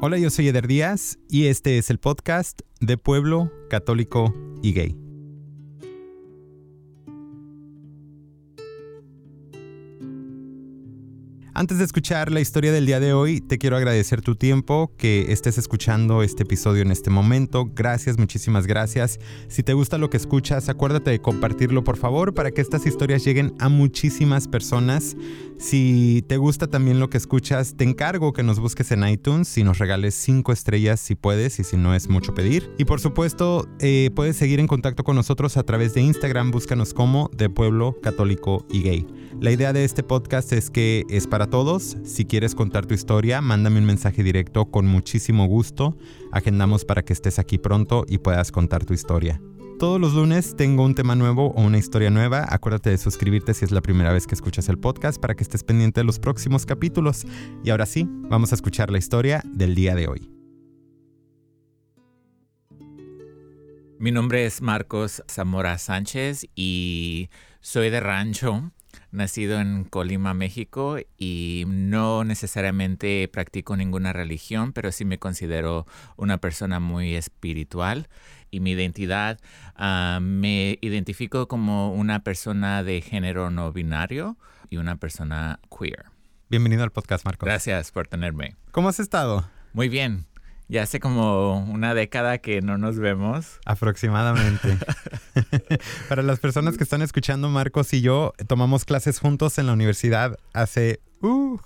Hola, yo soy Eder Díaz y este es el podcast de Pueblo Católico y Gay. Antes de escuchar la historia del día de hoy, te quiero agradecer tu tiempo, que estés escuchando este episodio en este momento. Gracias, muchísimas gracias. Si te gusta lo que escuchas, acuérdate de compartirlo, por favor, para que estas historias lleguen a muchísimas personas. Si te gusta también lo que escuchas, te encargo que nos busques en iTunes y nos regales 5 estrellas si puedes y si no es mucho pedir. Y por supuesto, eh, puedes seguir en contacto con nosotros a través de Instagram, búscanos como de Pueblo Católico y Gay. La idea de este podcast es que es para todos. Si quieres contar tu historia, mándame un mensaje directo con muchísimo gusto. Agendamos para que estés aquí pronto y puedas contar tu historia. Todos los lunes tengo un tema nuevo o una historia nueva. Acuérdate de suscribirte si es la primera vez que escuchas el podcast para que estés pendiente de los próximos capítulos. Y ahora sí, vamos a escuchar la historia del día de hoy. Mi nombre es Marcos Zamora Sánchez y soy de Rancho nacido en Colima, México, y no necesariamente practico ninguna religión, pero sí me considero una persona muy espiritual. Y mi identidad, ah, me identifico como una persona de género no binario y una persona queer. Bienvenido al podcast, Marcos. Gracias por tenerme. ¿Cómo has estado? Muy bien. Ya hace como una década que no nos vemos. Aproximadamente. Para las personas que están escuchando, Marcos y yo tomamos clases juntos en la universidad hace... Uh.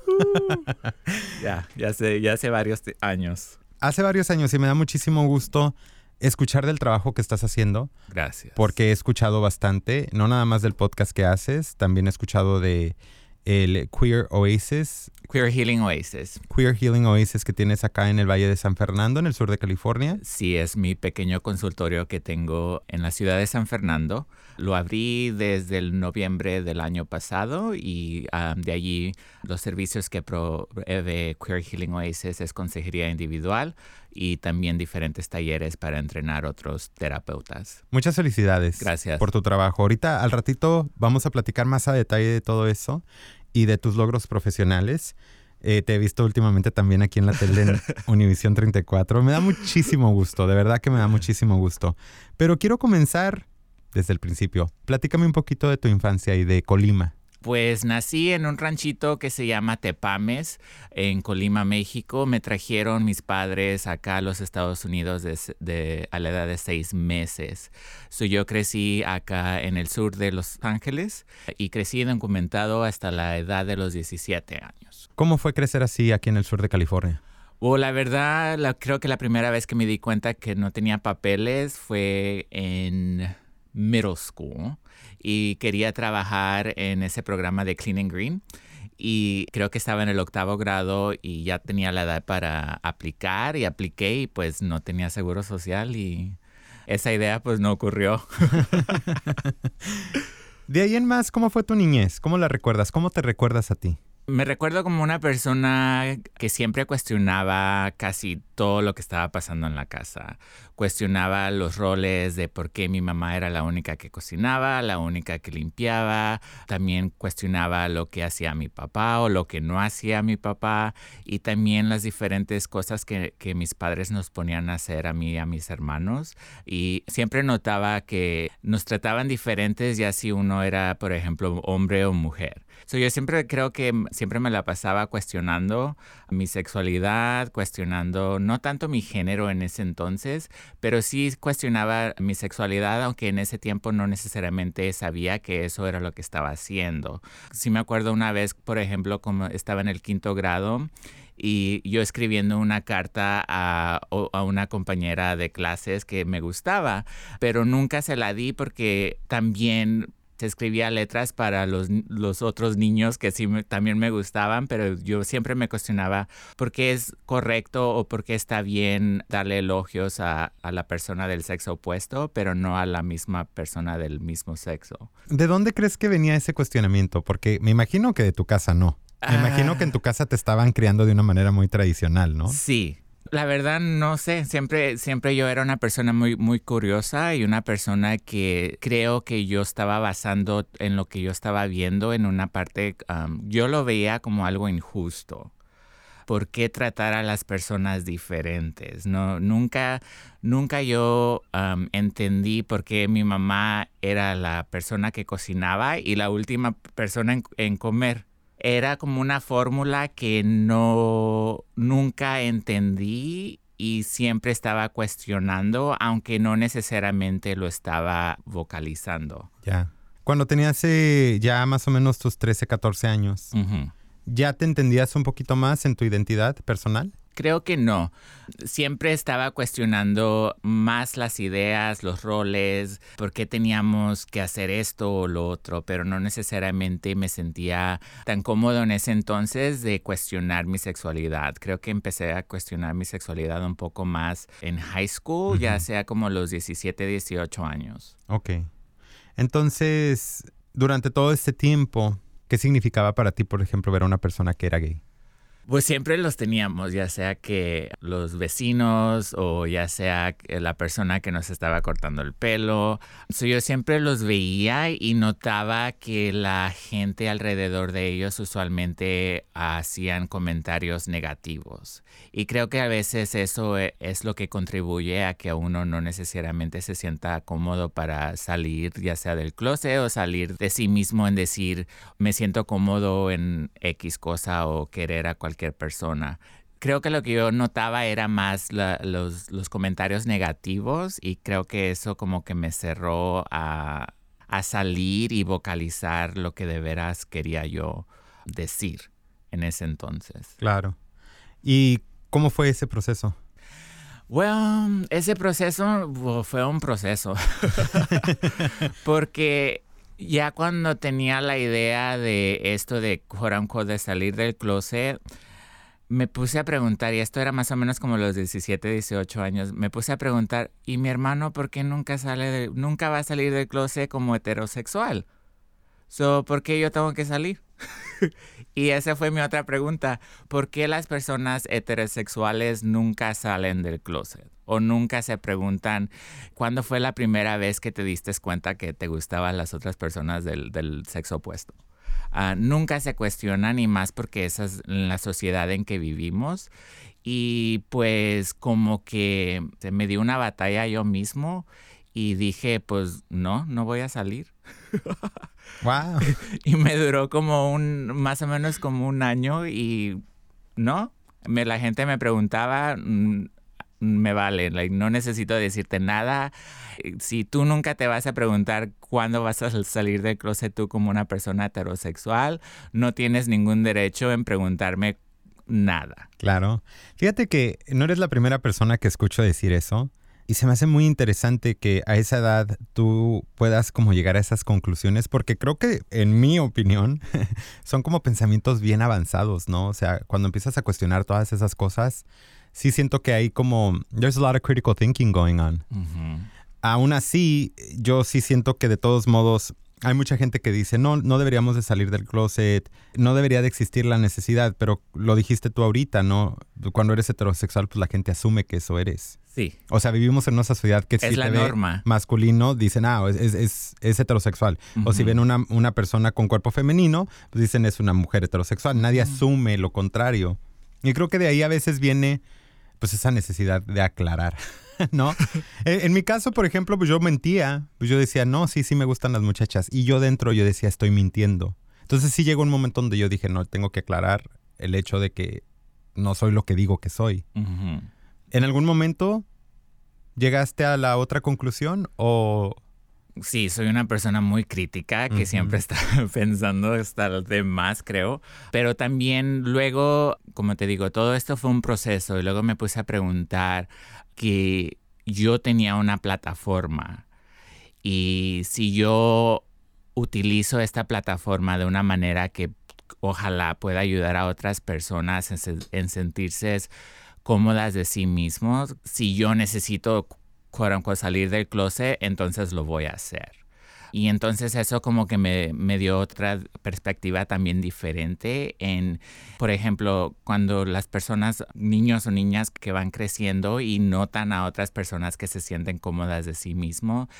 ya, ya hace, ya hace varios años. Hace varios años y me da muchísimo gusto escuchar del trabajo que estás haciendo. Gracias. Porque he escuchado bastante, no nada más del podcast que haces, también he escuchado de el Queer Oasis. Queer Healing Oasis. Queer Healing Oasis que tienes acá en el Valle de San Fernando, en el sur de California. Sí, es mi pequeño consultorio que tengo en la ciudad de San Fernando. Lo abrí desde el noviembre del año pasado y um, de allí los servicios que provee Queer Healing Oasis es consejería individual y también diferentes talleres para entrenar otros terapeutas. Muchas felicidades. Gracias. Por tu trabajo. Ahorita al ratito vamos a platicar más a detalle de todo eso y de tus logros profesionales. Eh, te he visto últimamente también aquí en la tele en Univisión 34. Me da muchísimo gusto, de verdad que me da muchísimo gusto. Pero quiero comenzar desde el principio. Platícame un poquito de tu infancia y de Colima. Pues nací en un ranchito que se llama Tepames, en Colima, México. Me trajeron mis padres acá a los Estados Unidos de, a la edad de seis meses. yo crecí acá en el sur de Los Ángeles y crecí documentado hasta la edad de los 17 años. ¿Cómo fue crecer así aquí en el sur de California? Oh, la verdad, creo que la primera vez que me di cuenta que no tenía papeles fue en middle school y quería trabajar en ese programa de Clean and Green y creo que estaba en el octavo grado y ya tenía la edad para aplicar y apliqué y pues no tenía seguro social y esa idea pues no ocurrió. de ahí en más, ¿cómo fue tu niñez? ¿Cómo la recuerdas? ¿Cómo te recuerdas a ti? Me recuerdo como una persona que siempre cuestionaba casi todo lo que estaba pasando en la casa. Cuestionaba los roles de por qué mi mamá era la única que cocinaba, la única que limpiaba. También cuestionaba lo que hacía mi papá o lo que no hacía mi papá. Y también las diferentes cosas que, mis padres nos ponían a hacer a mí y a mis hermanos. Y siempre notaba que nos trataban diferentes ya si uno era, por ejemplo, hombre o mujer. Yo siempre creo que siempre me la pasaba cuestionando mi sexualidad, cuestionando no tanto mi género en ese entonces, pero sí cuestionaba mi sexualidad, aunque en ese tiempo no necesariamente sabía que eso era lo que estaba haciendo. Sí me acuerdo una vez, por ejemplo, como estaba en el quinto grado y yo escribiendo una carta a, a, una compañera de clases que me gustaba, pero nunca se la di porque también escribía letras para los, los otros niños que sí también me gustaban, pero yo siempre me cuestionaba por qué es correcto o por qué está bien darle elogios a, a la persona del sexo opuesto, pero no a la misma persona del mismo sexo. ¿De dónde crees que venía ese cuestionamiento? Porque me imagino que de tu casa no. Me imagino que en tu casa te estaban criando de una manera muy tradicional, ¿no? Sí, La verdad no sé, siempre, siempre yo era una persona muy, muy curiosa y una persona que creo que yo estaba basando en lo que yo estaba viendo en una parte, yo lo veía como algo injusto. ¿Por qué tratar a las personas diferentes? No, nunca, nunca yo entendí por qué mi mamá era la persona que cocinaba y la última persona en comer era como una fórmula que no nunca entendí y siempre estaba cuestionando, aunque no necesariamente lo estaba vocalizando. Ya. Cuando tenías eh, ya más o menos tus 13, 14 años, ¿ya te entendías un poquito más en tu identidad personal? Creo que no. Siempre estaba cuestionando más las ideas, los roles, por qué teníamos que hacer esto o lo otro, pero no necesariamente me sentía tan cómodo en ese entonces de cuestionar mi sexualidad. Creo que empecé a cuestionar mi sexualidad un poco más en high school, ya sea como los 17, 18 años. Ok. Entonces, durante todo este tiempo, ¿qué significaba para ti, por ejemplo, ver a una persona que era gay? Pues siempre los teníamos, ya sea que los vecinos o ya sea la persona que nos estaba cortando el pelo. yo siempre los veía y notaba que la gente alrededor de ellos usualmente hacían comentarios negativos. Y creo que a veces eso e, es lo que contribuye a que uno no necesariamente se sienta cómodo para salir, ya sea del closet o salir de sí mismo en decir, me siento cómodo en X cosa o querer a cualquier cualquier persona. Creo que lo que yo notaba era más los, los, comentarios negativos y creo que eso como que me cerró a, a salir y vocalizar lo que de veras quería yo decir en ese entonces. Claro. ¿Y cómo fue ese proceso? Bueno, ese proceso fue un proceso. Porque ya cuando tenía la idea de esto de, de salir del closet, me puse a preguntar, y esto era más o menos como los 17, 18 años, me puse a preguntar, ¿y mi hermano por qué nunca sale nunca va a salir del closet como heterosexual? So, ¿por qué yo tengo que salir? y esa fue mi otra pregunta. ¿Por qué las personas heterosexuales nunca salen del closet? O nunca se preguntan, ¿cuándo fue la primera vez que te diste cuenta que te gustaban las otras personas del, del sexo opuesto? Ah, nunca se cuestionan y más porque esa es la sociedad en que vivimos. Y pues como que me dio una batalla yo mismo y dije, pues no, no voy a salir. Wow. y me duró como un, más o menos como un año y no, me, la gente me preguntaba, mm, me vale, no necesito decirte nada. Si tú nunca te vas a preguntar cuándo vas a salir del closet tú como una persona heterosexual, no tienes ningún derecho en preguntarme nada. Claro. Fíjate que no eres la primera persona que escucho decir eso. Y se me hace muy interesante que a esa edad tú puedas como llegar a esas conclusiones, porque creo que, en mi opinión, son como pensamientos bien avanzados, ¿no? O sea, cuando empiezas a cuestionar todas esas cosas, sí siento que hay como, there's a lot of critical thinking going on. Aún así, yo sí siento que de todos modos hay mucha gente que dice, no, no deberíamos de salir del closet, no debería de existir la necesidad, pero lo dijiste tú ahorita, ¿no? Cuando eres heterosexual, pues la gente asume que eso eres. Sí. O sea, vivimos en una sociedad que es la norma. masculino, dicen, ah, es, es, es heterosexual. O si ven una, una, persona con cuerpo femenino, pues dicen, es una mujer heterosexual. Nadie asume lo contrario. Y creo que de ahí a veces viene, pues, esa necesidad de aclarar. ¿no? en, mi caso, por ejemplo, pues yo mentía. Pues yo decía, no, sí, sí me gustan las muchachas. Y yo dentro yo decía, estoy mintiendo. Entonces sí llegó un momento donde yo dije, no, tengo que aclarar el hecho de que no soy lo que digo que soy. ¿En algún momento llegaste a la otra conclusión o...? Sí, soy una persona muy crítica que siempre está pensando hasta de más, creo. Pero también luego, como te digo, todo esto fue un proceso y luego me puse a preguntar que yo tenía una plataforma y si yo utilizo esta plataforma de una manera que ojalá pueda ayudar a otras personas en, sentirse cómodas de sí mismos, si yo necesito salir del closet, entonces lo voy a hacer. Y entonces eso como que me, me, dio otra perspectiva también diferente en, por ejemplo, cuando las personas, niños o niñas que van creciendo y notan a otras personas que se sienten cómodas de sí mismo,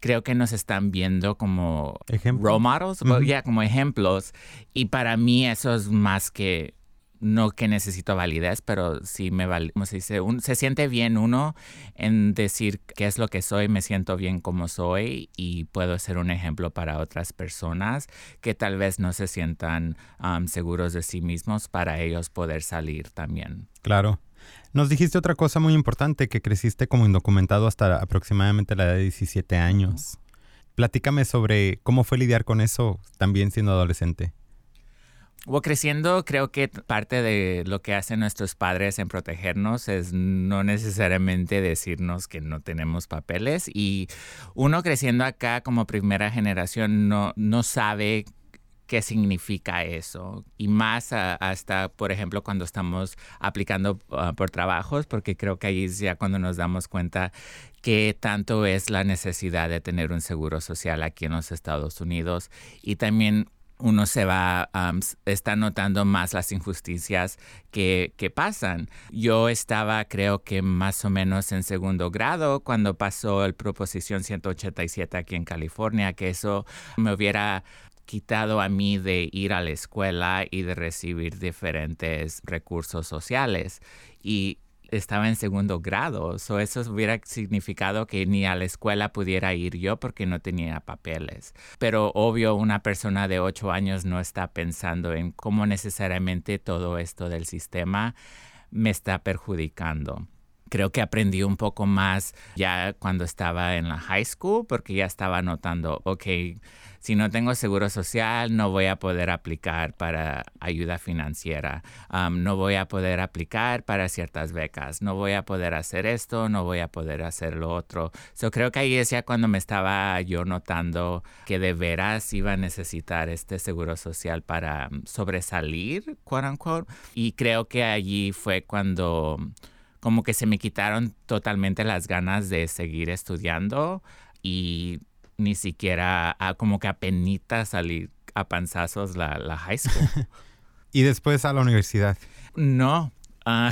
creo que nos están viendo como role models, ya como ejemplos. Y para mí eso es más que no que necesito validez, pero sí me vale, se dice, se siente bien uno en decir qué es lo que soy, me siento bien como soy y puedo ser un ejemplo para otras personas que tal vez no se sientan seguros de sí mismos para ellos poder salir también. Claro. Nos dijiste otra cosa muy importante, que creciste como indocumentado hasta aproximadamente la edad de 17 años. Platícame sobre cómo fue lidiar con eso también siendo adolescente. O creciendo, creo que parte de lo que hacen nuestros padres en protegernos es no necesariamente decirnos que no tenemos papeles. Y uno creciendo acá como primera generación no, no sabe qué significa eso. Y más hasta, por ejemplo, cuando estamos aplicando ah, por trabajos, porque creo que ahí es ya cuando nos damos cuenta qué tanto es la necesidad de tener un seguro social aquí en los Estados Unidos. Y también uno se va, está notando más las injusticias que, que, pasan. Yo estaba, creo que más o menos en segundo grado cuando pasó el Proposición 187 aquí en California, que eso me hubiera quitado a mí de ir a la escuela y de recibir diferentes recursos sociales. Y estaba en segundo grado, o eso hubiera significado que ni a la escuela pudiera ir yo porque no tenía papeles. Pero obvio, una persona de ocho años no está pensando en cómo necesariamente todo esto del sistema me está perjudicando creo que aprendí un poco más ya cuando estaba en la high school porque ya estaba notando, ok, si no tengo seguro social, no voy a poder aplicar para ayuda financiera, no voy a poder aplicar para ciertas becas, no voy a poder hacer esto, no voy a poder hacer lo otro. Yo creo que ahí es ya cuando me estaba yo notando que de veras iba a necesitar este seguro social para sobresalir, quote unquote. Y creo que allí fue cuando como que se me quitaron totalmente las ganas de seguir estudiando y ni siquiera a, como que apenas salir a panzazos la, la high school. ¿Y después a la universidad? No. Ah,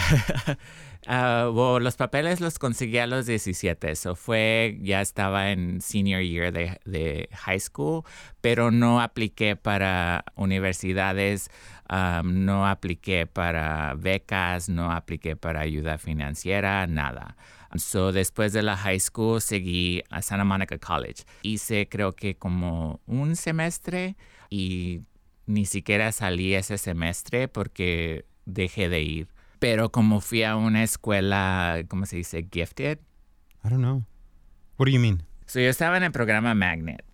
ah, los papeles los conseguí a los 17. Eso fue, ya estaba en senior year de, de high school, pero no apliqué para universidades, no apliqué para becas, no apliqué para ayuda financiera, nada. So, después de la high school seguí a Santa Monica College. Hice creo que como un semestre y ni siquiera salí ese semestre porque dejé de ir. Pero como fui a una escuela, ¿cómo se dice? Gifted. I don't know. What do you mean? So, yo estaba en el programa Magnet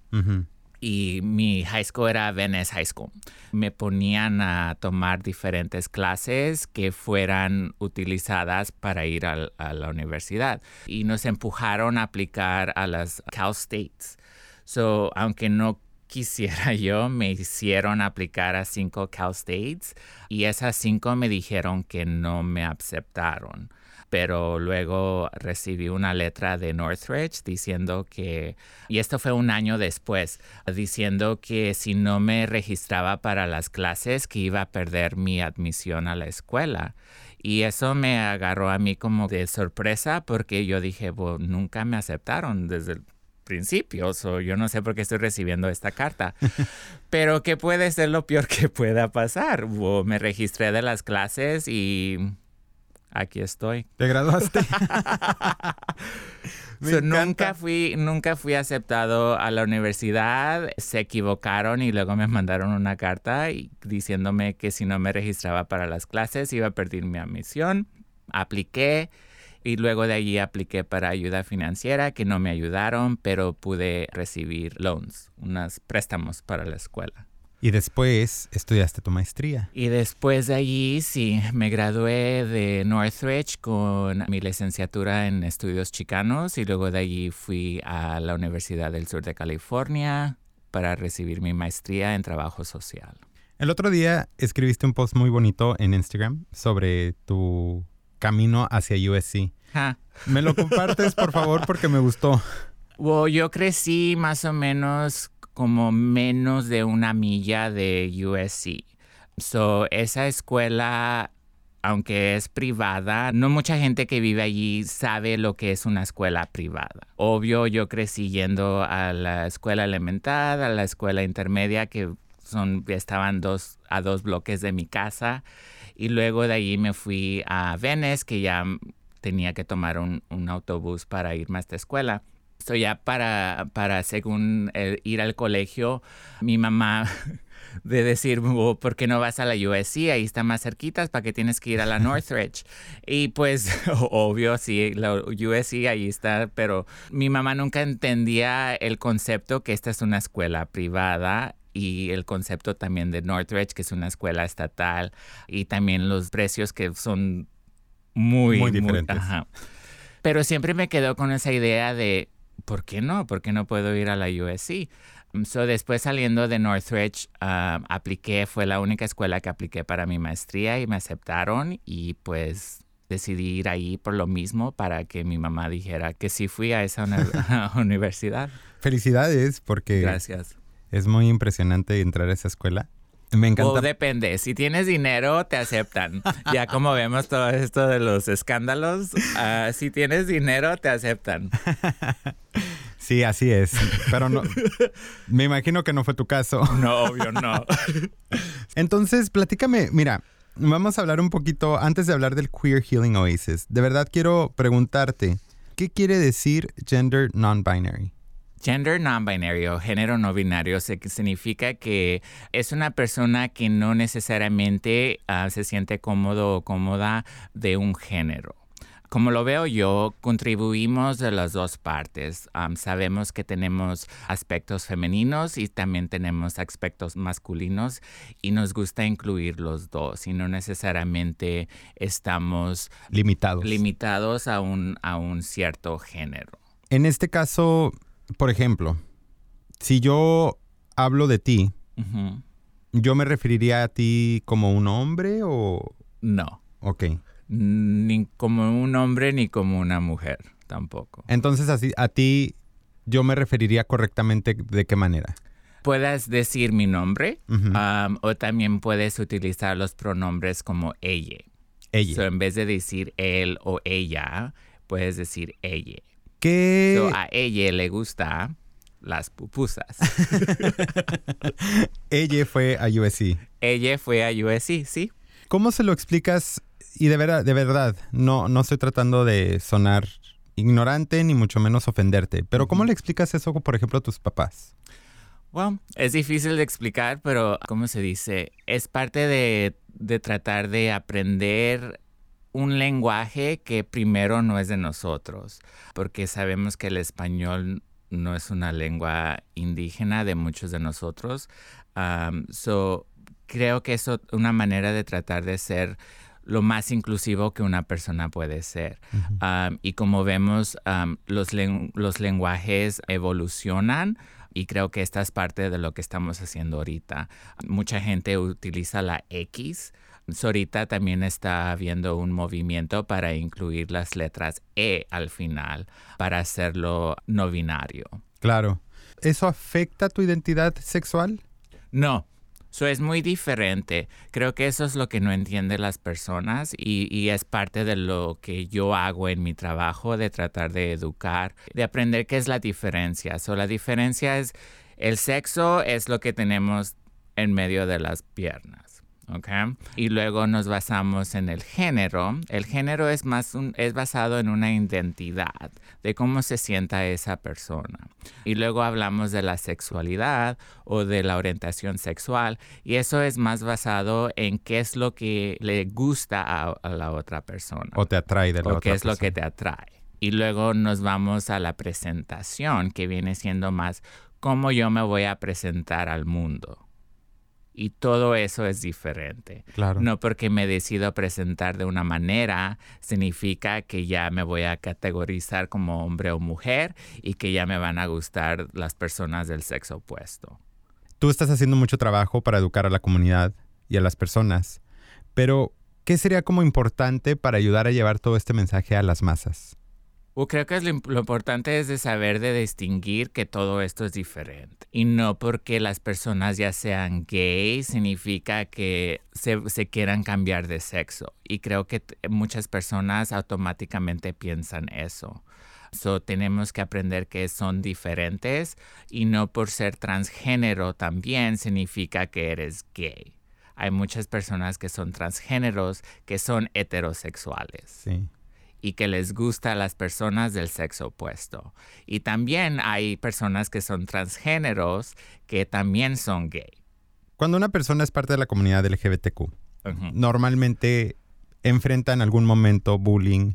y mi high school era Venice High School. Me ponían a tomar diferentes clases que fueran utilizadas para ir a, la universidad y nos empujaron a aplicar a las Cal States. So, aunque no quisiera yo, me hicieron aplicar a cinco Cal States y esas cinco me dijeron que no me aceptaron pero luego recibí una letra de Northridge diciendo que, y esto fue un año después, diciendo que si no me registraba para las clases, que iba a perder mi admisión a la escuela. Y eso me agarró a mí como de sorpresa porque yo dije, nunca me aceptaron desde el principio, o yo no sé por qué estoy recibiendo esta carta. Pero ¿qué puede ser lo peor que pueda pasar? me registré de las clases y aquí estoy. ¿Te graduaste? nunca fui, nunca fui aceptado a la universidad. Se equivocaron y luego me mandaron una carta diciéndome que si no me registraba para las clases iba a perder mi admisión. Apliqué y luego de allí apliqué para ayuda financiera que no me ayudaron, pero pude recibir loans, unos préstamos para la escuela. Y después estudiaste tu maestría. Y después de allí, sí, me gradué de Northridge con mi licenciatura en estudios chicanos y luego de allí fui a la Universidad del Sur de California para recibir mi maestría en trabajo social. El otro día escribiste un post muy bonito en Instagram sobre tu camino hacia USC. ¿Me lo compartes, por favor, porque me gustó? yo crecí más o menos como menos de una milla de USC. So, esa escuela aunque es privada, no mucha gente que vive allí sabe lo que es una escuela privada. Obvio, yo crecí yendo a la escuela elemental, a la escuela intermedia, que son, estaban dos, a dos bloques de mi casa, y luego de allí me fui a Venice, que ya tenía que tomar un, autobús para irme a esta escuela. So ya para, para según ir al colegio, mi mamá de decir, oh, ¿por qué no vas a la USC? Ahí está más cerquitas, ¿para qué tienes que ir a la Northridge? y pues, obvio, sí, la USC ahí está, pero mi mamá nunca entendía el concepto que esta es una escuela privada y el concepto también de Northridge, que es una escuela estatal, y también los precios que son muy, muy diferentes. Pero siempre me quedó con esa idea de, ¿por qué no? ¿Por qué no puedo ir a la USC? So, después saliendo de Northridge, ah, apliqué, fue la única escuela que apliqué para mi maestría y me aceptaron y pues decidí ir ahí por lo mismo para que mi mamá dijera que sí fui a esa universidad. Felicidades porque Gracias. es muy impresionante entrar a esa escuela. Me encanta. O depende, si tienes dinero te aceptan. ya como vemos todo esto de los escándalos, ah, si tienes dinero te aceptan. Sí, así es. Pero no. me imagino que no fue tu caso. No, obvio, no. Entonces, platícame, mira, vamos a hablar un poquito antes de hablar del Queer Healing Oasis. De verdad quiero preguntarte, ¿qué quiere decir gender non-binary? Gender non-binary o género no binario significa que es una persona que no necesariamente ah, se siente cómodo o cómoda de un género como lo veo yo, contribuimos de las dos partes. sabemos que tenemos aspectos femeninos y también tenemos aspectos masculinos y nos gusta incluir los dos y no necesariamente estamos limitados, limitados a, un, a un cierto género. En este caso, por ejemplo, si yo hablo de ti, ¿yo me referiría a ti como un hombre o...? No. Ok ni como un hombre ni como una mujer tampoco. Entonces, así, a ti yo me referiría correctamente de qué manera. Puedes decir mi nombre o también puedes utilizar los pronombres como ella. Ella. en vez de decir él o ella, puedes decir ella. ¿Qué? a ella le gusta las pupusas. ella fue a USC. Ella fue a USC, sí. ¿Cómo se lo explicas y de verdad, de verdad, no, no estoy tratando de sonar ignorante ni mucho menos ofenderte, pero ¿cómo le explicas eso, por ejemplo, a tus papás? Bueno, es difícil de explicar, pero ¿cómo se dice? Es parte de, de tratar de aprender un lenguaje que primero no es de nosotros, porque sabemos que el español no es una lengua indígena de muchos de nosotros. so, creo que es una manera de tratar de ser lo más inclusivo que una persona puede ser. y como vemos, los, los lenguajes evolucionan y creo que esta es parte de lo que estamos haciendo ahorita. Mucha gente utiliza la X. ahorita también está habiendo un movimiento para incluir las letras E al final, para hacerlo no binario. Claro. ¿Eso afecta tu identidad sexual? No, eso es muy diferente. Creo que eso es lo que no entienden las personas y, es parte de lo que yo hago en mi trabajo de tratar de educar, de aprender qué es la diferencia. So, la diferencia es el sexo es lo que tenemos en medio de las piernas. Okay. Y luego nos basamos en el género. El género es más es basado en una identidad de cómo se sienta esa persona. Y luego hablamos de la sexualidad o de la orientación sexual y eso es más basado en qué es lo que le gusta a, la otra persona. O te atrae de la o qué es lo que te atrae. Y luego nos vamos a la presentación que viene siendo más cómo yo me voy a presentar al mundo. Y todo eso es diferente. Claro. No porque me decido presentar de una manera significa que ya me voy a categorizar como hombre o mujer y que ya me van a gustar las personas del sexo opuesto. Tú estás haciendo mucho trabajo para educar a la comunidad y a las personas, pero ¿qué sería como importante para ayudar a llevar todo este mensaje a las masas? Creo que lo, lo, importante es de saber de distinguir que todo esto es diferente. Y no porque las personas ya sean gay significa que se, se quieran cambiar de sexo. Y creo que muchas personas automáticamente piensan eso. So, tenemos que aprender que son diferentes y no por ser transgénero también significa que eres gay. Hay muchas personas que son transgéneros que son heterosexuales. Sí y que les gusta a las personas del sexo opuesto. Y también hay personas que son transgéneros que también son gay. Cuando una persona es parte de la comunidad LGBTQ, normalmente enfrenta en algún momento bullying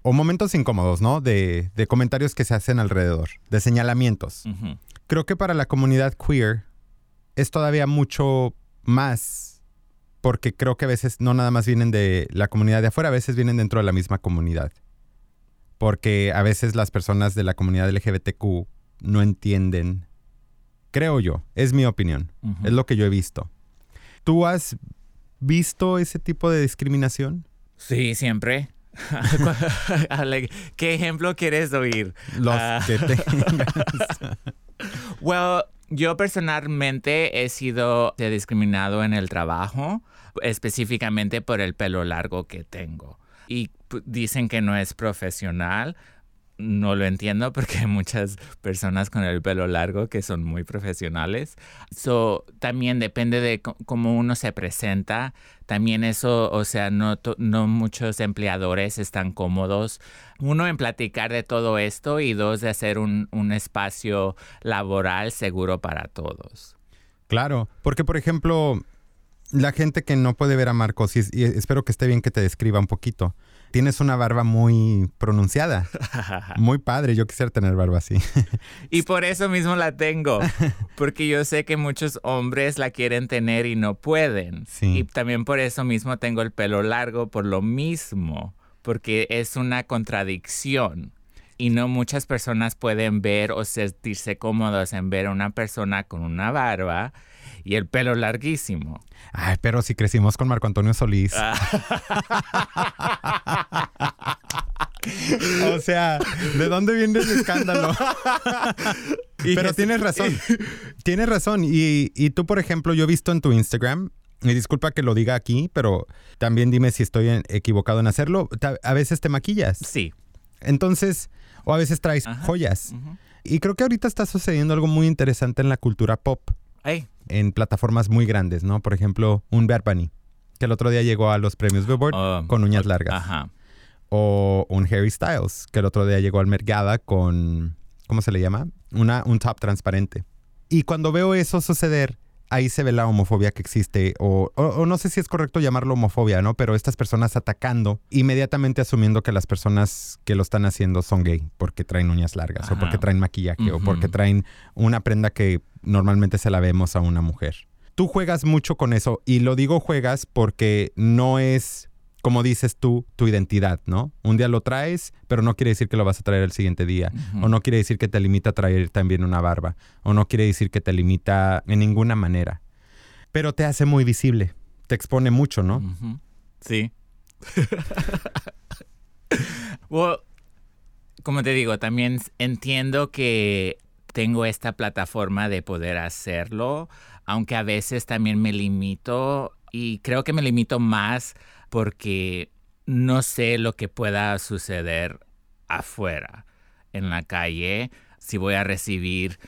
o momentos incómodos, ¿no? De, comentarios que se hacen alrededor, de señalamientos. Creo que para la comunidad queer es todavía mucho más porque creo que a veces no nada más vienen de la comunidad de afuera, a veces vienen dentro de la misma comunidad. Porque a veces las personas de la comunidad LGBTQ no entienden, creo yo, es mi opinión, es lo que yo he visto. ¿Tú has visto ese tipo de discriminación? Sí, siempre. ¿Qué ejemplo quieres oír? Los ah. que tengas. well, yo personalmente he sido discriminado en el trabajo, específicamente por el pelo largo que tengo. Y dicen que no es profesional, no lo entiendo porque hay muchas personas con el pelo largo que son muy profesionales. So, también depende de cómo uno se presenta. También eso, o sea, no, no muchos empleadores están cómodos. Uno en platicar de todo esto y dos de hacer un, un espacio laboral seguro para todos. Claro, porque por ejemplo, la gente que no puede ver a Marcos, y, espero que esté bien que te describa un poquito. Tienes una barba muy pronunciada. Muy padre, yo quisiera tener barba así. y por eso mismo la tengo. Porque yo sé que muchos hombres la quieren tener y no pueden. Y también por eso mismo tengo el pelo largo, por lo mismo. Porque es una contradicción y no muchas personas pueden ver o sentirse cómodos en ver a una persona con una barba y el pelo larguísimo. Ay, pero si crecimos con Marco Antonio Solís. Ah. o sea, ¿de dónde viene ese escándalo? pero tienes razón. Tienes razón. Y, y tú, por ejemplo, yo he visto en tu Instagram y disculpa que lo diga aquí, pero también dime si estoy equivocado en hacerlo. A veces te maquillas. Sí. Entonces, o a veces traes joyas. Y creo que ahorita está sucediendo algo muy interesante en la cultura pop en plataformas muy grandes, ¿no? Por ejemplo, un Bad Bunny, que el otro día llegó a los premios Billboard oh, con uñas largas. Ajá. O un Harry Styles, que el otro día llegó al Mergada con, ¿cómo se le llama? Una, un top transparente. Y cuando veo eso suceder, ahí se ve la homofobia que existe, o, no sé si es correcto llamarlo homofobia, ¿no? Pero estas personas atacando, inmediatamente asumiendo que las personas que lo están haciendo son gay, porque traen uñas largas, o porque traen maquillaje, o porque traen una prenda que normalmente se la vemos a una mujer. Tú juegas mucho con eso, y lo digo juegas porque no es como dices tú, tu identidad, ¿no? Un día lo traes, pero no quiere decir que lo vas a traer el siguiente día. O no quiere decir que te limita a traer también una barba. O no quiere decir que te limita en ninguna manera. Pero te hace muy visible. Te expone mucho, ¿no? Sí. well, como te digo, también entiendo que tengo esta plataforma de poder hacerlo, aunque a veces también me limito y creo que me limito más porque no sé lo que pueda suceder afuera, en la calle, si voy a recibir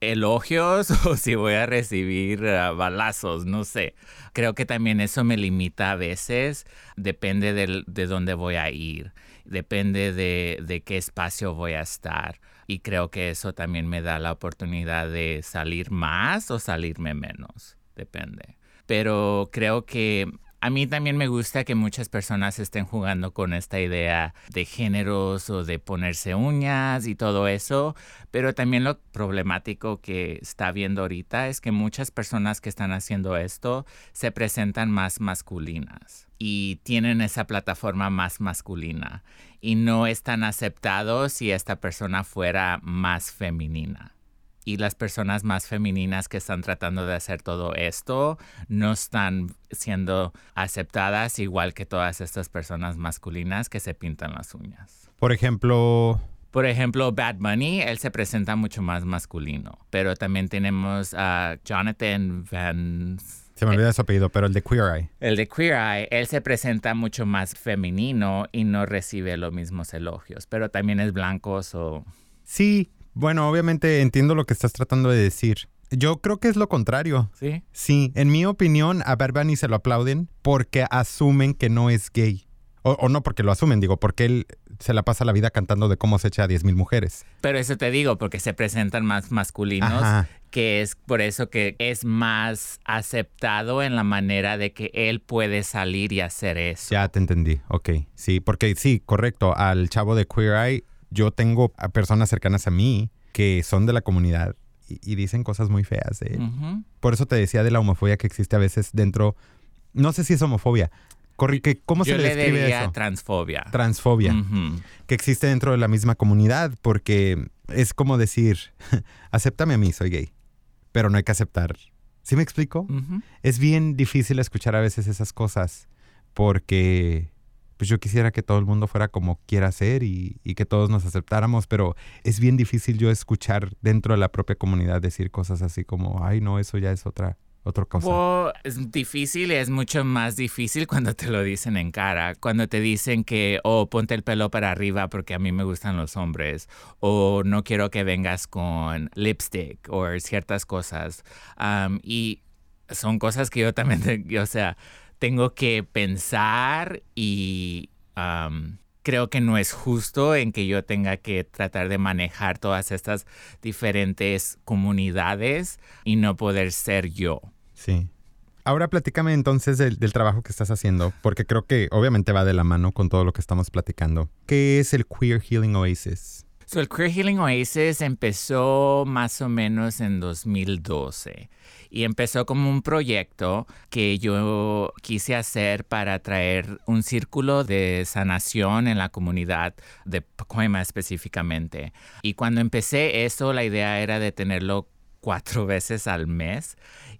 elogios o si voy a recibir ah, balazos, no sé. Creo que también eso me limita a veces, depende de, dónde voy a ir, depende de, de qué espacio voy a estar. Y creo que eso también me da la oportunidad de salir más o salirme menos, depende. Pero creo que a mí también me gusta que muchas personas estén jugando con esta idea de géneros o de ponerse uñas y todo eso, pero también lo problemático que está viendo ahorita es que muchas personas que están haciendo esto se presentan más masculinas y tienen esa plataforma más masculina y no están aceptados si esta persona fuera más femenina. Y las personas más femeninas que están tratando de hacer todo esto no están siendo aceptadas igual que todas estas personas masculinas que se pintan las uñas. Por ejemplo... Por ejemplo, Bad Bunny, él se presenta mucho más masculino, pero también tenemos a Jonathan Van... Se me olvida su apellido, pero el de Queer Eye. El de Queer Eye, él se presenta mucho más femenino y no recibe los mismos elogios, pero también es blanco o... Sí, bueno, obviamente entiendo lo que estás tratando de decir. Yo creo que es lo contrario. ¿Sí? Sí, en mi opinión, a Bad Bunny se lo aplauden porque asumen que no es gay. O, no porque lo asumen, digo, porque él se la pasa la vida cantando de cómo se echa a 10.000 mujeres. Pero eso te digo, porque se presentan más masculinos, que es por eso que es más aceptado en la manera de que él puede salir y hacer eso. Ya te entendí, ok. Sí, porque sí, correcto, al chavo de Queer Eye yo tengo a personas cercanas a mí que son de la comunidad y, dicen cosas muy feas de él. Por eso te decía de la homofobia que existe a veces dentro. No sé si es homofobia. ¿Cómo se le, describe eso? transfobia. Transfobia. Que existe dentro de la misma comunidad porque es como decir, acéptame a mí, soy gay. Pero no hay que aceptar. ¿Sí me explico? Es bien difícil escuchar a veces esas cosas porque pues yo quisiera que todo el mundo fuera como quiera ser y, que todos nos aceptáramos, pero es bien difícil yo escuchar dentro de la propia comunidad decir cosas así como, ay, no, eso ya es otra, otra cosa. es difícil y es mucho más difícil cuando te lo dicen en cara, cuando te dicen que, oh, ponte el pelo para arriba porque a mí me gustan los hombres, o no quiero que vengas con lipstick o ciertas cosas. y son cosas que yo también, o sea, tengo que pensar y creo que no es justo en que yo tenga que tratar de manejar todas estas diferentes comunidades y no poder ser yo. Sí. Ahora platícame entonces del, trabajo que estás haciendo, porque creo que obviamente va de la mano con todo lo que estamos platicando. ¿Qué es el Queer Healing Oasis? El Queer Healing Oasis empezó más o menos en 2012 y empezó como un proyecto que yo quise hacer para traer un círculo de sanación en la comunidad de Pacoima específicamente. Y cuando empecé eso, la idea era de tenerlo cuatro veces al mes.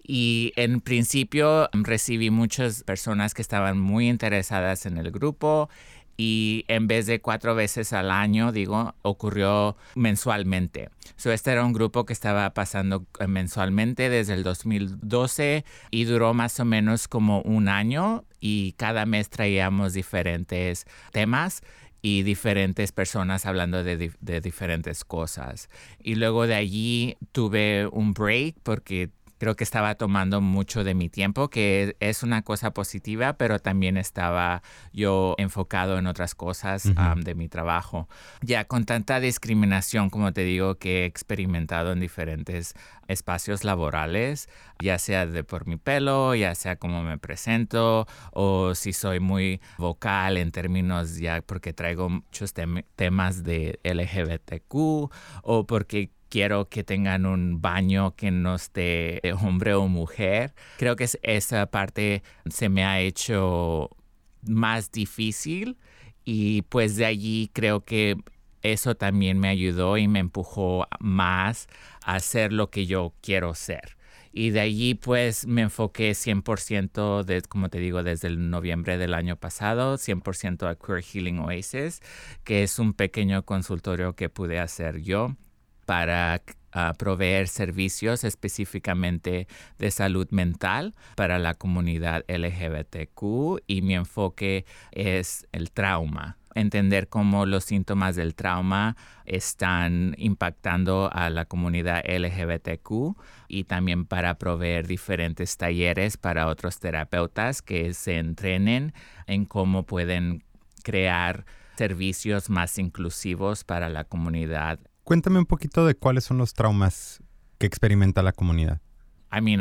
Y en principio recibí muchas personas que estaban muy interesadas en el grupo y en vez de cuatro veces al año, digo, ocurrió mensualmente. So, este era un grupo que estaba pasando eh, mensualmente desde el 2012 y duró más o menos como un año y cada mes traíamos diferentes temas y diferentes personas hablando de, de diferentes cosas. Y luego de allí tuve un break porque creo que estaba tomando mucho de mi tiempo, que es una cosa positiva, pero también estaba yo enfocado en otras cosas de mi trabajo. Ya con tanta discriminación, como te digo, que he experimentado en diferentes espacios laborales, ya sea de por mi pelo, ya sea como me presento, o si soy muy vocal en términos ya porque traigo muchos temas de LGBTQ, o porque quiero que tengan un baño que no esté hombre o mujer. Creo que esa parte se me ha hecho más difícil y pues de allí creo que eso también me ayudó y me empujó más a hacer lo que yo quiero ser. Y de allí pues me enfoqué 100%, de, como te digo, desde el noviembre del año pasado, 100% a Queer Healing Oasis, que es un pequeño consultorio que pude hacer yo para ah, proveer servicios específicamente de salud mental para la comunidad LGBTQ y mi enfoque es el trauma entender cómo los síntomas del trauma están impactando a la comunidad LGBTQ y también para proveer diferentes talleres para otros terapeutas que se entrenen en cómo pueden crear servicios más inclusivos para la comunidad Cuéntame un poquito de cuáles son los traumas que experimenta la comunidad. I mean,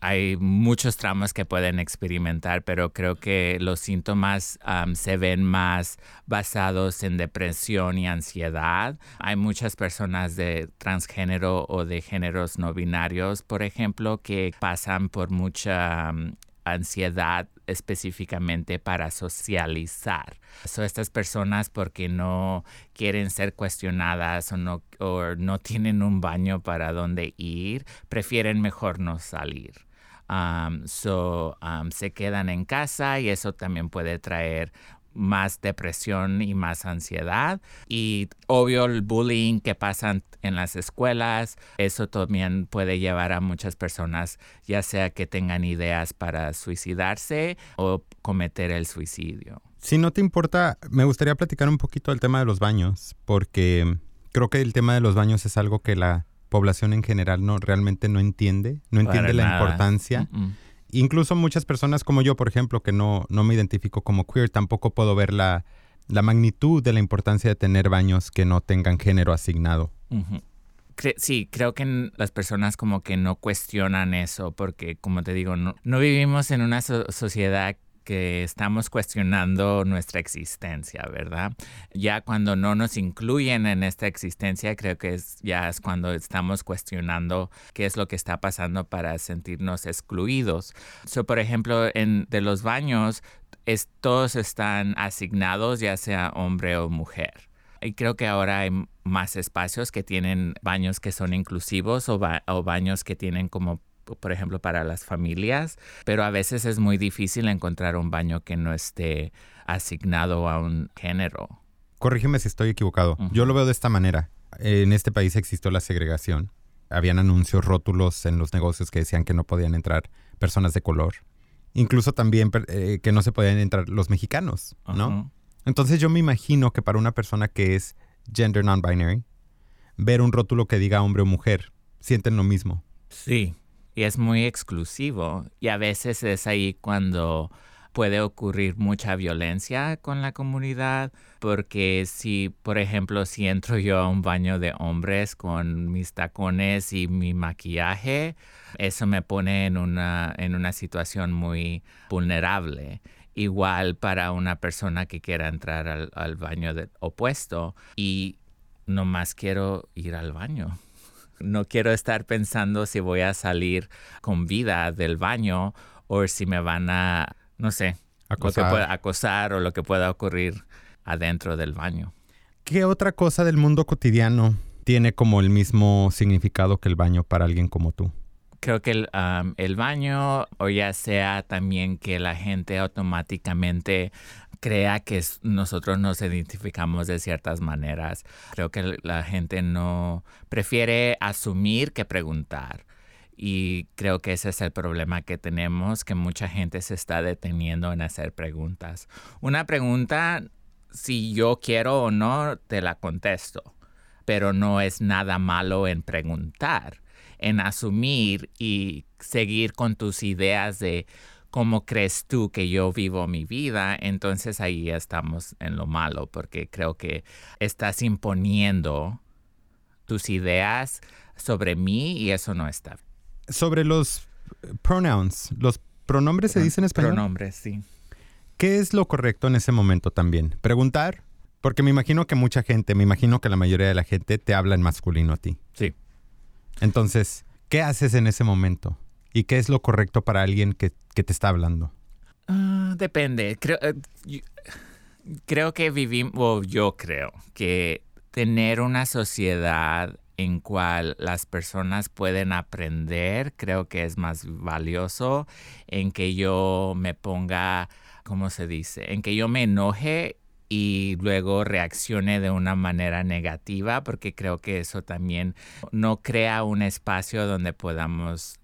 hay, muchos traumas que pueden experimentar, pero creo que los síntomas um, se ven más basados en depresión y ansiedad. Hay muchas personas de transgénero o de géneros no binarios, por ejemplo, que pasan por mucha um, ansiedad específicamente para socializar. So, estas personas porque no quieren ser cuestionadas o no, o no tienen un baño para dónde ir, prefieren mejor no salir. Um, so, um, se quedan en casa y eso también puede traer más depresión y más ansiedad. Y obvio el bullying que pasa en las escuelas, eso también puede llevar a muchas personas, ya sea que tengan ideas para suicidarse o cometer el suicidio. Si no te importa, me gustaría platicar un poquito del tema de los baños, porque creo que el tema de los baños es algo que la población en general no realmente no entiende, no entiende la importancia. Incluso muchas personas como yo, por ejemplo, que no, no me identifico como queer, tampoco puedo ver la, la magnitud de la importancia de tener baños que no tengan género asignado. sí, creo que las personas como que no cuestionan eso porque, como te digo, no, no vivimos en una sociedad que estamos cuestionando nuestra existencia, ¿verdad? Ya cuando no nos incluyen en esta existencia, creo que es, ya es cuando estamos cuestionando qué es lo que está pasando para sentirnos excluidos. So, por ejemplo, en de los baños, todos están asignados, ya sea hombre o mujer. Y creo que ahora hay más espacios que tienen baños que son inclusivos o baños que tienen como por ejemplo, para las familias, pero a veces es muy difícil encontrar un baño que no esté asignado a un género. Corrígeme si estoy equivocado. Yo lo veo de esta manera. En este país existió la segregación. Habían anuncios rótulos en los negocios que decían que no podían entrar personas de color. Incluso también eh, que no se podían entrar los mexicanos, ¿no? Entonces yo me imagino que para una persona que es gender non-binary, ver un rótulo que diga hombre o mujer, sienten lo mismo. Sí, y es muy exclusivo y a veces es ahí cuando puede ocurrir mucha violencia con la comunidad porque si por ejemplo si entro yo a un baño de hombres con mis tacones y mi maquillaje eso me pone en una en una situación muy vulnerable. Igual para una persona que quiera entrar al, al baño de, opuesto y nomás quiero ir al baño no quiero estar pensando si voy a salir con vida del baño o si me van a, no sé, acosar, acosar o lo que pueda ocurrir adentro del baño. ¿Qué otra cosa del mundo cotidiano tiene como el mismo significado que el baño para alguien como tú? Creo que el, el baño, o ya sea también que la gente automáticamente crea que nosotros nos identificamos de ciertas maneras. Creo que la gente no prefiere asumir que preguntar. Y creo que ese es el problema que tenemos, que mucha gente se está deteniendo en hacer preguntas. Una pregunta, si yo quiero o no, te la contesto, pero no es nada malo en preguntar, en asumir y seguir con tus ideas de cómo crees tú que yo vivo mi vida, entonces ahí estamos en lo malo, porque creo que estás imponiendo tus ideas sobre mí y eso no está. Sobre los pronouns, los pronombres se dicen en español. Pronombres, sí. ¿Qué es lo correcto en ese momento también? Preguntar, porque me imagino que mucha gente, me imagino que la mayoría de la gente te habla en masculino a ti. Sí. Entonces, ¿qué haces en ese momento? ¿Y qué es lo correcto para alguien que, te está hablando? Ah, depende. Creo, eh, que vivimos, o yo creo que tener una sociedad en cual las personas pueden aprender, creo que es más valioso en que yo me ponga, ¿cómo se dice? En que yo me enoje y luego reaccione de una manera negativa, porque creo que eso también no crea un espacio donde podamos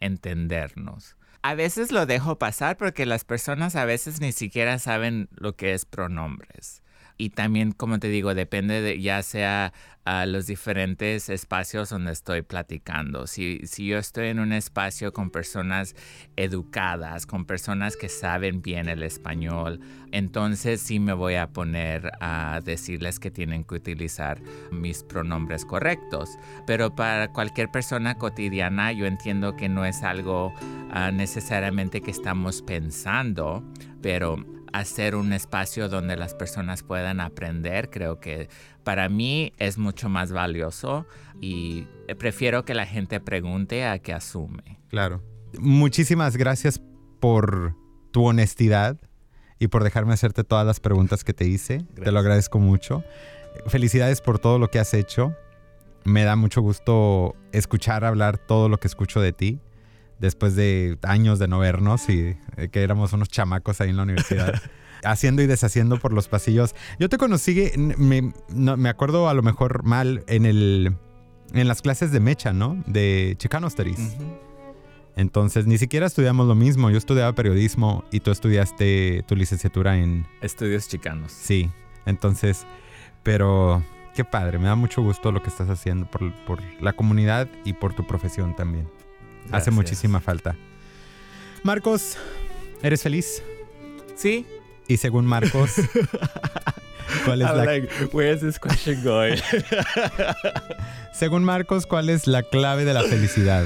entendernos. A veces lo dejo pasar porque las personas a veces ni siquiera saben lo que es pronombres y también, como te digo, depende de ya sea a los diferentes espacios donde estoy platicando. Si, si yo estoy en un espacio con personas educadas, con personas que saben bien el español, entonces sí me voy a poner a decirles que tienen que utilizar mis pronombres correctos. Pero para cualquier persona cotidiana, yo entiendo que no es algo ah, necesariamente que estamos pensando, pero hacer un espacio donde las personas puedan aprender, creo que para mí es mucho más valioso y prefiero que la gente pregunte a que asume. Claro. Muchísimas gracias por tu honestidad y por dejarme hacerte todas las preguntas que te hice. Te lo agradezco mucho. Felicidades por todo lo que has hecho. Me da mucho gusto escuchar hablar todo lo que escucho de ti después de años de no vernos y eh, que éramos unos chamacos ahí en la universidad. haciendo y deshaciendo por los pasillos. Yo te conocí, me, me acuerdo a lo mejor mal en el en las clases de Mecha, ¿no? De Chicano Studies. Entonces, ni siquiera estudiamos lo mismo. Yo estudiaba periodismo y tú estudiaste tu licenciatura en... Estudios chicanos. Sí. Entonces, pero qué padre. Me da mucho gusto lo que estás haciendo por, por la comunidad y por tu profesión también. Hace muchísima falta. Marcos, ¿eres feliz? Sí. Y según Marcos, ¿cuál es la... this question going? según Marcos, ¿cuál es la clave de la felicidad?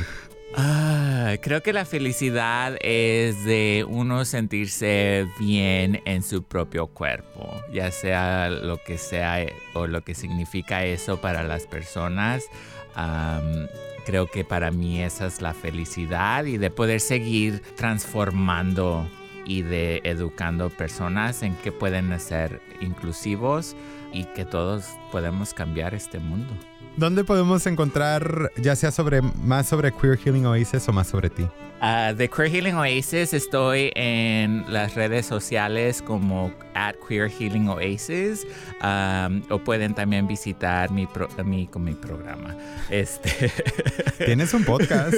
Ah, creo que la felicidad es de uno sentirse bien en su propio cuerpo, ya sea lo que sea o lo que significa eso para las personas. Creo que para mí esa es la felicidad y de poder seguir transformando y de educando personas en que pueden ser inclusivos y que todos podemos cambiar este mundo. ¿Dónde podemos encontrar, ya sea sobre más sobre Queer Healing Oasis o más sobre ti? Uh, de Queer Healing Oasis estoy en las redes sociales como at Queer Healing Oasis um, o pueden también visitar mi, mi, con mi programa. Este Tienes un podcast.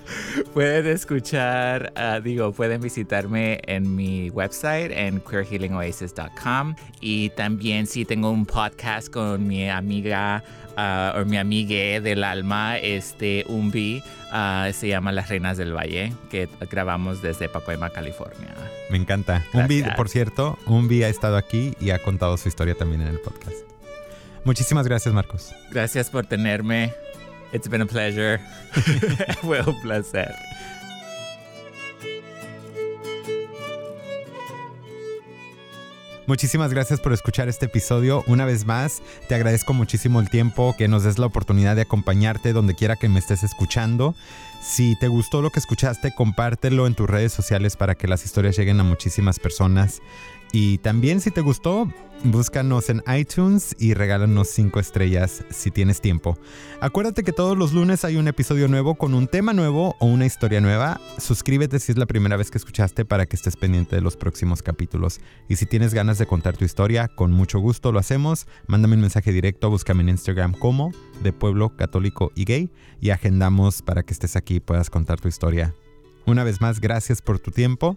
pueden escuchar, uh, digo, pueden visitarme en mi website en queerhealingoasis.com y también si tengo un podcast con mi amiga uh, o mi amiga del alma, este Umbi, uh, se llama Las Reinas del Valle, que grabamos desde Pacoima, California. Me encanta. Umbi, por cierto, Umbi ha estado aquí y ha contado su historia también en el podcast. Muchísimas gracias, Marcos. Gracias por tenerme. It's been a pleasure. Fue un placer. Muchísimas gracias por escuchar este episodio. Una vez más, te agradezco muchísimo el tiempo, que nos des la oportunidad de acompañarte donde quiera que me estés escuchando. Si te gustó lo que escuchaste, compártelo en tus redes sociales para que las historias lleguen a muchísimas personas. Y también si te gustó, búscanos en iTunes y regálanos 5 estrellas si tienes tiempo. Acuérdate que todos los lunes hay un episodio nuevo con un tema nuevo o una historia nueva. Suscríbete si es la primera vez que escuchaste para que estés pendiente de los próximos capítulos. Y si tienes ganas de contar tu historia, con mucho gusto lo hacemos. Mándame un mensaje directo, búscame en Instagram como de Pueblo Católico y Gay y agendamos para que estés aquí y puedas contar tu historia. Una vez más, gracias por tu tiempo.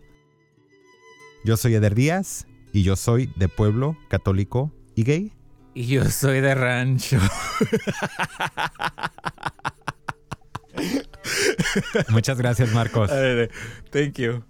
Yo soy Eder Díaz y yo soy de pueblo católico y gay. Y yo soy de rancho. Muchas gracias, Marcos. Thank you.